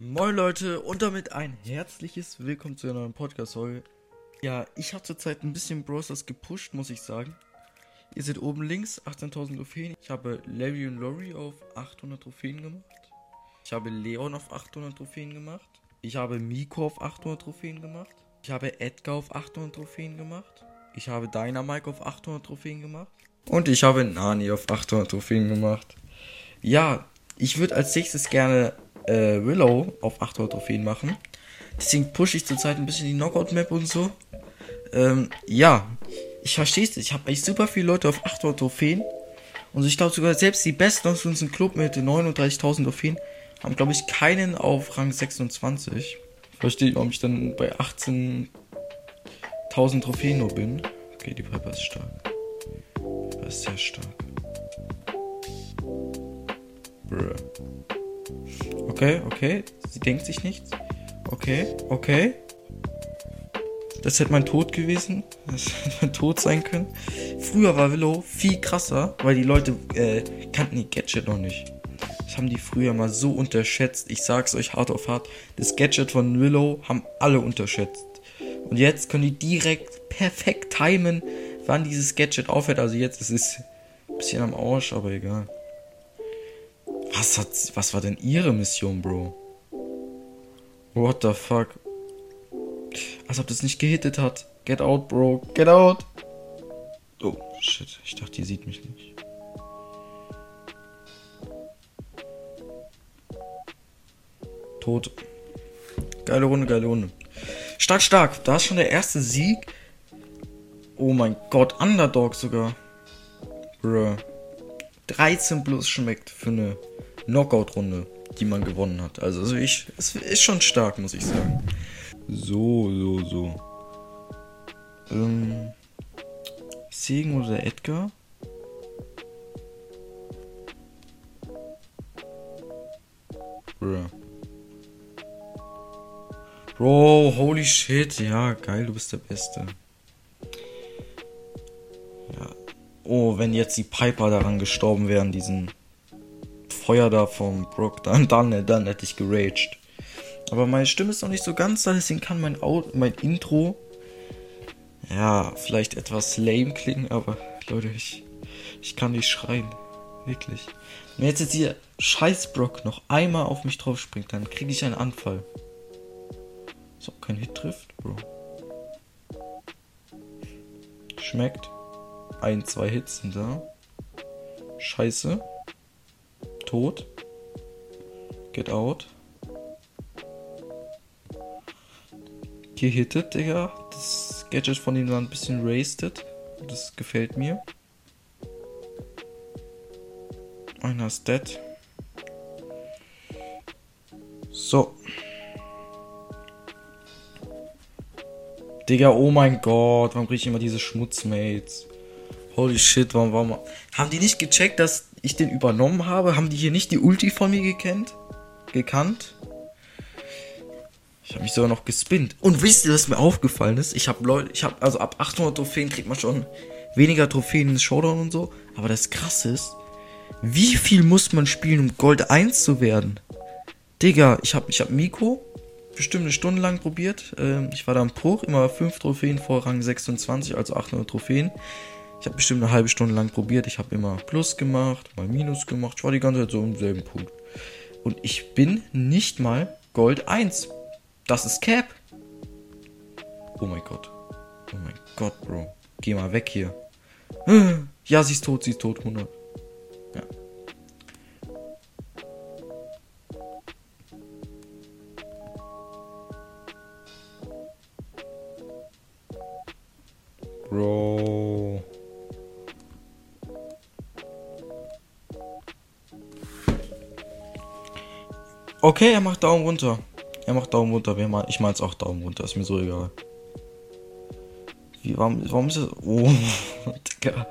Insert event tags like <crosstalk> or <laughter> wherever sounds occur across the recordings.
Moin Leute und damit ein herzliches Willkommen zu einer neuen Podcast-Folge. Ja, ich habe zurzeit ein bisschen Browsers gepusht, muss ich sagen. Ihr seht oben links 18.000 Trophäen. Ich habe Larry und Lori auf 800 Trophäen gemacht. Ich habe Leon auf 800 Trophäen gemacht. Ich habe Miko auf 800 Trophäen gemacht. Ich habe Edgar auf 800 Trophäen gemacht. Ich habe Dynamike auf 800 Trophäen gemacht. Und ich habe Nani auf 800 Trophäen gemacht. Ja, ich würde als nächstes gerne äh, Willow auf 800 Trophäen machen. Deswegen pushe ich zurzeit ein bisschen die Knockout-Map und so. Ähm, ja, ich verstehe es. Ich habe eigentlich super viele Leute auf 800 Trophäen. Und ich glaube sogar selbst die Besten aus unserem Club mit 39.000 Trophäen haben, glaube ich, keinen auf Rang 26. Verstehe, warum ich dann bei 18.000 Trophäen nur bin. Okay, die Piper ist stark. Piper ist sehr stark. Bruh. Okay, okay. Sie denkt sich nichts. Okay, okay. Das hätte mein Tod gewesen. Das <laughs> hätte mein Tod sein können. Früher war Willow viel krasser, weil die Leute äh, kannten die Gadget noch nicht. Das haben die früher mal so unterschätzt. Ich sag's euch hart auf hart. Das Gadget von Willow haben alle unterschätzt. Und jetzt können die direkt perfekt timen, wann dieses Gadget aufhört. Also jetzt ist es ein bisschen am Arsch, aber egal. Was hat, was war denn ihre Mission, Bro? What the fuck? Als ob das nicht gehittet hat. Get out, Bro. Get out. Oh, shit. Ich dachte, die sieht mich nicht. Tot. Geile Runde, geile Runde. Stark, stark. Da ist schon der erste Sieg. Oh mein Gott, Underdog sogar. Bruh. 13 plus schmeckt für eine Knockout-Runde, die man gewonnen hat. Also, also ich, es ist schon stark, muss ich sagen. So, so, so. Ähm, Segen oder Edgar? Bruh. Bro, holy shit. Ja, geil, du bist der Beste. Ja. Oh, wenn jetzt die Piper daran gestorben wären, diesen Feuer da vom Brook, <laughs> dann, dann, dann hätte ich geraged. Aber meine Stimme ist noch nicht so ganz da, deswegen kann mein, Out mein Intro ja vielleicht etwas lame klingen, aber Leute, ich, ich kann nicht schreien. Wirklich. Wenn jetzt, jetzt hier scheiß Brock noch einmal auf mich drauf springt, dann kriege ich einen Anfall. So, kein Hit trifft, Bro. Schmeckt. Ein, zwei Hits sind da. Scheiße. Tot. Get out. Gehittet, Digga. Das Gadget von ihm war ein bisschen wasted. Das gefällt mir. Einer ist dead. So. Digga, oh mein Gott, warum krieg ich immer diese Schmutzmates? Holy shit, warum, warum. Haben die nicht gecheckt, dass ich den übernommen habe? Haben die hier nicht die Ulti von mir gekannt? Gekannt? Ich habe mich sogar noch gespinnt. Und wisst ihr, was mir aufgefallen ist? Ich habe Leute, ich habe also ab 800 Trophäen kriegt man schon weniger Trophäen ins Showdown und so. Aber das krasse ist, wie viel muss man spielen, um Gold 1 zu werden? Digga, ich habe ich hab Miko bestimmt eine Stunde lang probiert. Ähm, ich war da am Bruch, immer 5 Trophäen vor Rang 26, also 800 Trophäen. Ich habe bestimmt eine halbe Stunde lang probiert. Ich habe immer Plus gemacht, mal Minus gemacht. Ich war die ganze Zeit so im selben Punkt. Und ich bin nicht mal Gold 1. Das ist Cap. Oh mein Gott. Oh mein Gott, Bro. Geh mal weg hier. Ja, sie ist tot, sie ist tot. 100. Okay, er macht Daumen runter. Er macht Daumen runter. Ich mein's auch Daumen runter. Ist mir so egal. Wie, warum, warum ist das? Oh, <laughs> Digga.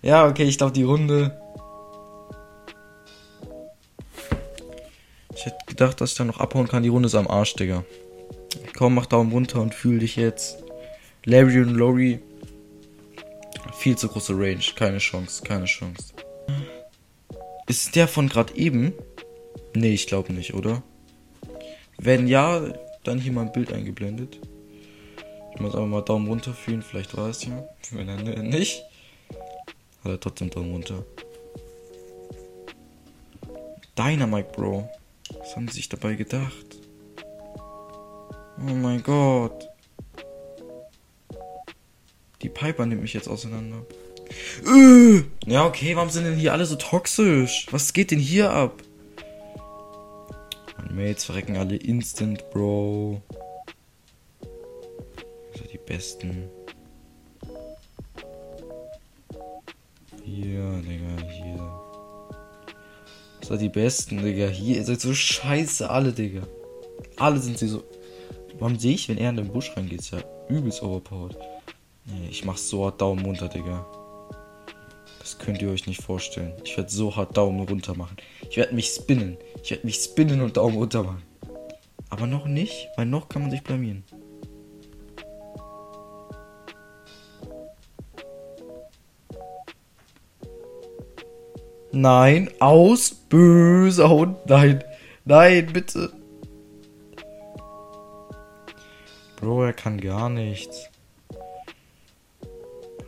Ja, okay, ich glaube die Runde. Ich hätte gedacht, dass ich da noch abhauen kann. Die Runde ist am Arsch, Digga. Komm, mach Daumen runter und fühl dich jetzt. Larry und Lori. Viel zu große Range. Keine Chance, keine Chance. Ist der von gerade eben? Nee, ich glaube nicht, oder? Wenn ja, dann hier mal ein Bild eingeblendet. Ich muss aber mal Daumen runter fühlen, vielleicht war es ja. Wenn er nicht, hat er trotzdem Daumen runter. Dynamite, Bro. Was haben sie sich dabei gedacht? Oh mein Gott. Die Piper nimmt mich jetzt auseinander. Äh, ja, okay, warum sind denn hier alle so toxisch? Was geht denn hier ab? Mates verrecken alle instant, Bro. Also die besten. Hier, Digga, hier. Das sind die besten, Digga. Hier, ihr seid so scheiße alle, Digga. Alle sind sie so. Warum sehe ich, wenn er in den Busch reingeht? Ist ja übelst overpowered. Ich mach so hart Daumen runter, Digga. Das könnt ihr euch nicht vorstellen. Ich werde so hart Daumen runter machen. Ich werde mich spinnen. Ich werde mich spinnen und Daumen runter machen. Aber noch nicht, weil noch kann man sich blamieren. Nein, aus, böser Hund. Nein, nein, bitte. Bro, er kann gar nichts.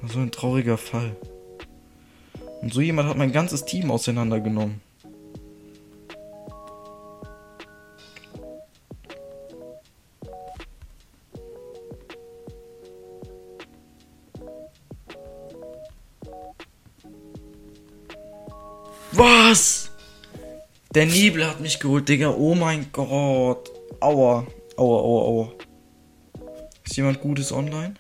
So ein trauriger Fall. Und so jemand hat mein ganzes Team auseinandergenommen. Was? Der Nebel hat mich geholt, Digga. Oh mein Gott. Aua. Aua, aua, aua. Ist jemand Gutes online?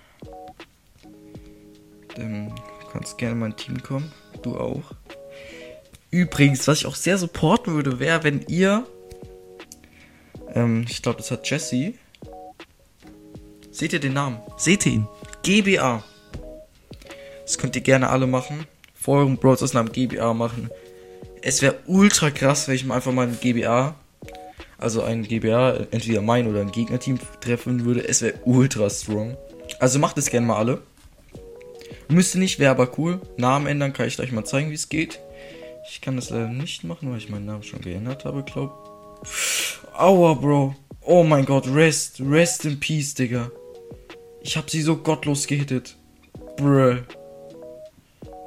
Dann kannst gerne in mein Team kommen. Du auch. Übrigens, was ich auch sehr supporten würde, wäre, wenn ihr. Ähm, ich glaube, das hat Jesse. Seht ihr den Namen? Seht ihr ihn? GBA. Das könnt ihr gerne alle machen. Vor eurem Browsers Namen GBA machen. Es wäre ultra krass, wenn ich mal einfach mal ein GBA, also ein GBA, entweder mein oder ein Gegnerteam treffen würde. Es wäre ultra strong. Also macht es gerne mal alle. Müsste nicht, wäre aber cool. Namen ändern kann ich gleich mal zeigen, wie es geht. Ich kann das leider nicht machen, weil ich meinen Namen schon geändert habe, glaub. Aua, Bro. Oh mein Gott, rest. Rest in peace, Digga. Ich hab sie so gottlos gehittet. Bruh.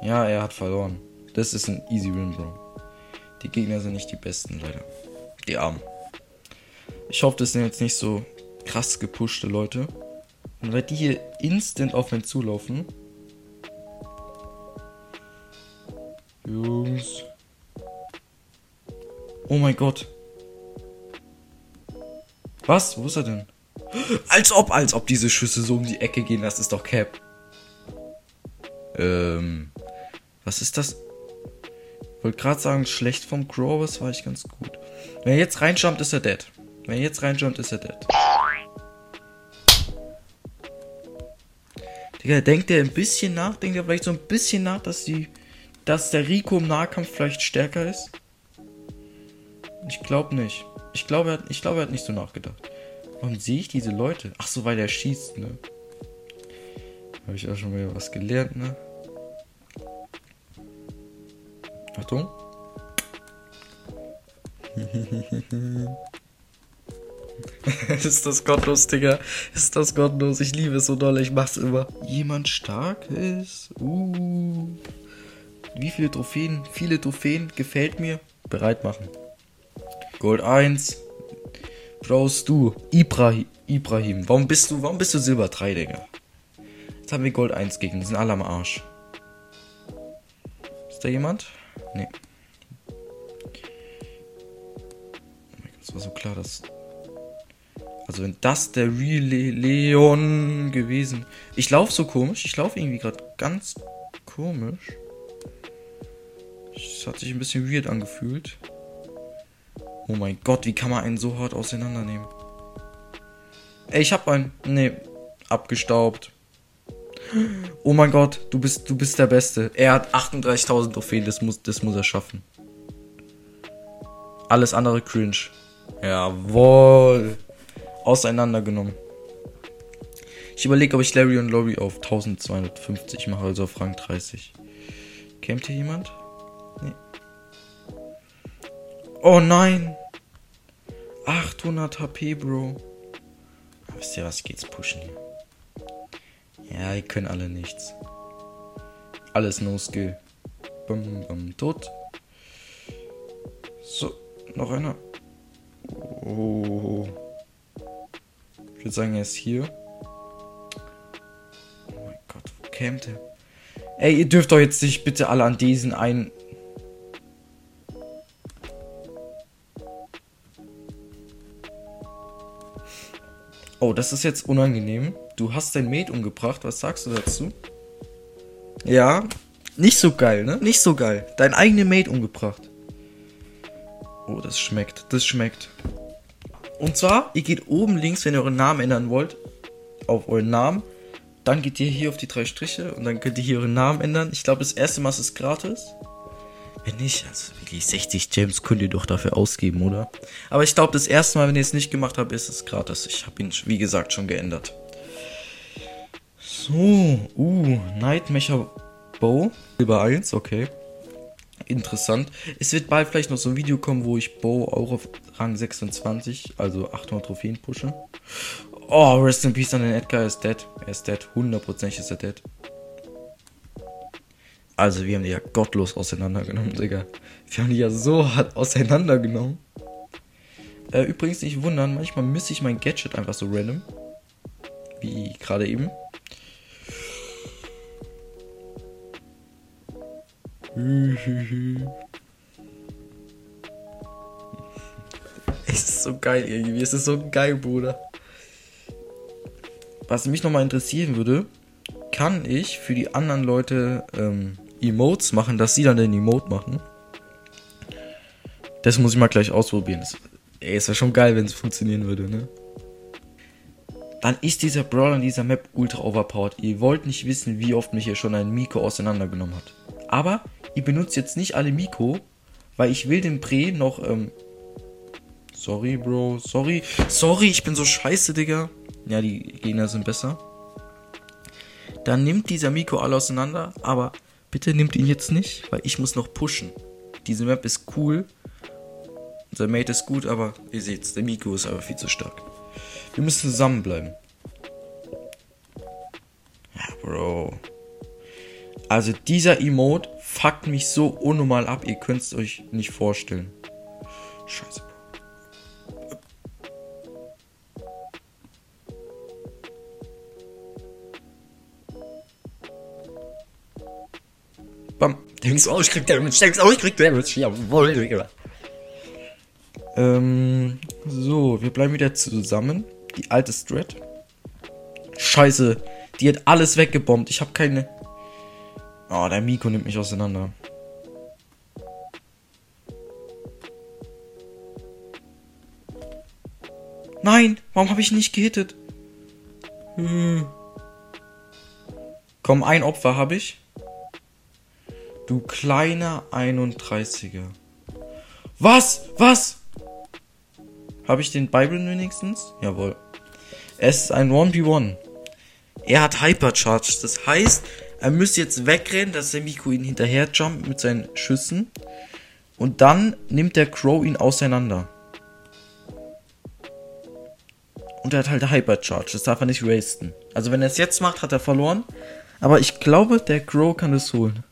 Ja, er hat verloren. Das ist ein easy win, Bro. Die Gegner sind nicht die besten, leider. Die Armen. Ich hoffe, das sind jetzt nicht so krass gepushte Leute. Und weil die hier instant auf mich zulaufen, Jungs. Oh mein Gott. Was? Wo ist er denn? Als ob, als ob diese Schüsse so um die Ecke gehen. Das ist doch Cap. Ähm. Was ist das? Wollte gerade sagen, schlecht vom Crow, aber es war ich ganz gut. Wenn er jetzt reinjumpt, ist er dead. Wenn er jetzt reinjumpt, ist er dead. Digga, denkt er ein bisschen nach? Denkt er vielleicht so ein bisschen nach, dass die dass der Rico im Nahkampf vielleicht stärker ist? Ich glaube nicht. Ich glaube, er, glaub, er hat nicht so nachgedacht. Warum sehe ich diese Leute? Ach so, weil er schießt, ne? Habe ich auch schon mal was gelernt, ne? Achtung. <laughs> ist das gottlos, Digga. Ist das gottlos. Ich liebe es so doll. Ich mach's immer. Jemand stark ist. Uh. Wie viele Trophäen? Viele Trophäen. Gefällt mir. Bereit machen. Gold 1. Brauchst du. Ibrahim. Ibrahim. Warum bist du, warum bist du Silber 3, Digga? Jetzt haben wir Gold 1 gegen. Die sind alle am Arsch. Ist da jemand? Nee. Oh mein Gott, es war so klar, dass. Also wenn das der Real Leon gewesen. Ich laufe so komisch. Ich laufe irgendwie gerade ganz komisch. Hat sich ein bisschen weird angefühlt. Oh mein Gott, wie kann man einen so hart auseinandernehmen? Ey, ich hab einen. Nee, abgestaubt. Oh mein Gott, du bist, du bist der Beste. Er hat 38.000 Trophäen, das muss, das muss er schaffen. Alles andere cringe. Jawohl. Auseinandergenommen. Ich überlege, ob ich Larry und Lori auf 1250 mache, also auf Rang 30. Kämmt hier jemand? Nee. Oh nein. 800 HP, Bro. Wisst ihr was, geht's pushen hier. Ja, die können alle nichts. Alles no skill. Bum, bum, tot. So, noch einer. Oh. Ich würde sagen, er ist hier. Oh mein Gott, wo kämmt er? Ey, ihr dürft doch jetzt nicht bitte alle an diesen einen. Das ist jetzt unangenehm. Du hast dein Mate umgebracht. Was sagst du dazu? Ja, nicht so geil, ne? Nicht so geil. Dein eigenes Mate umgebracht. Oh, das schmeckt. Das schmeckt. Und zwar, ihr geht oben links, wenn ihr euren Namen ändern wollt, auf euren Namen. Dann geht ihr hier auf die drei Striche und dann könnt ihr hier euren Namen ändern. Ich glaube, das erste Mal ist es gratis. Wenn nicht, also wirklich 60 Gems könnt ihr doch dafür ausgeben, oder? Aber ich glaube, das erste Mal, wenn ihr es nicht gemacht habt, ist es gratis. Ich habe ihn, wie gesagt, schon geändert. So, uh, Nightmecher Bow. Silber 1, okay. Interessant. Es wird bald vielleicht noch so ein Video kommen, wo ich Bow auch auf Rang 26, also 800 Trophäen pushe. Oh, Rest in Peace an den Edgar, er ist dead. Er ist dead. 100% ist er dead. Also, wir haben die ja gottlos auseinandergenommen, Digga. Wir haben die ja so hart auseinandergenommen. Äh, übrigens nicht wundern, manchmal misse ich mein Gadget einfach so random. Wie gerade eben. <laughs> Es ist so geil irgendwie. Es ist so geil, Bruder. Was mich nochmal interessieren würde, kann ich für die anderen Leute ähm, Emotes machen, dass sie dann den Emote machen. Das muss ich mal gleich ausprobieren. Das, ey, es wäre schon geil, wenn es funktionieren würde, ne? Dann ist dieser Brawler in dieser Map ultra overpowered. Ihr wollt nicht wissen, wie oft mich hier schon ein Miko auseinandergenommen hat. Aber ihr benutzt jetzt nicht alle Miko, weil ich will den Pre noch, ähm, Sorry, Bro. Sorry. Sorry, ich bin so scheiße, Digga. Ja, die Gegner sind besser. Dann nimmt dieser Miko alle auseinander, aber Bitte nimmt ihn jetzt nicht, weil ich muss noch pushen. Diese Map ist cool. Unser Mate ist gut, aber ihr seht's, der Miko ist aber viel zu stark. Wir müssen zusammenbleiben. Ja, Bro. Also dieser Emote fuckt mich so unnormal ab, ihr könnt es euch nicht vorstellen. Scheiße, Bro. Denkst du auch, ich krieg Damage, denkst auch, ich krieg Damage. Jawohl, Digga. Ähm, so, wir bleiben wieder zusammen. Die alte Strat. Scheiße, die hat alles weggebombt. Ich habe keine. Oh, der Miko nimmt mich auseinander. Nein, warum habe ich nicht gehittet? Hm. Komm, ein Opfer habe ich. Du kleiner 31er. Was? Was? Habe ich den Bible wenigstens? Jawohl. Es ist ein 1v1. Er hat Hypercharge. Das heißt, er müsste jetzt wegrennen, dass der Miku ihn hinterher jumpt mit seinen Schüssen. Und dann nimmt der Crow ihn auseinander. Und er hat halt Hypercharge. Das darf er nicht wasten. Also wenn er es jetzt macht, hat er verloren. Aber ich glaube, der Crow kann es holen.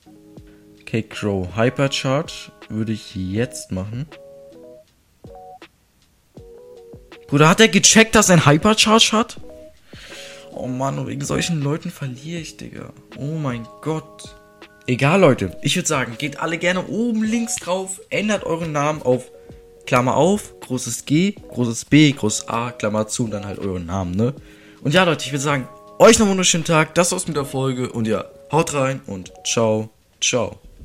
Okay, Crow. Hypercharge würde ich jetzt machen. Bruder, hat er gecheckt, dass er ein Hypercharge hat? Oh Mann, wegen solchen Leuten verliere ich, Digga. Oh mein Gott. Egal, Leute. Ich würde sagen, geht alle gerne oben links drauf, ändert euren Namen auf Klammer auf, großes G, großes B, großes A, Klammer zu und dann halt euren Namen, ne? Und ja, Leute, ich würde sagen, euch noch einen wunderschönen Tag. Das war's mit der Folge und ja, haut rein und ciao, ciao.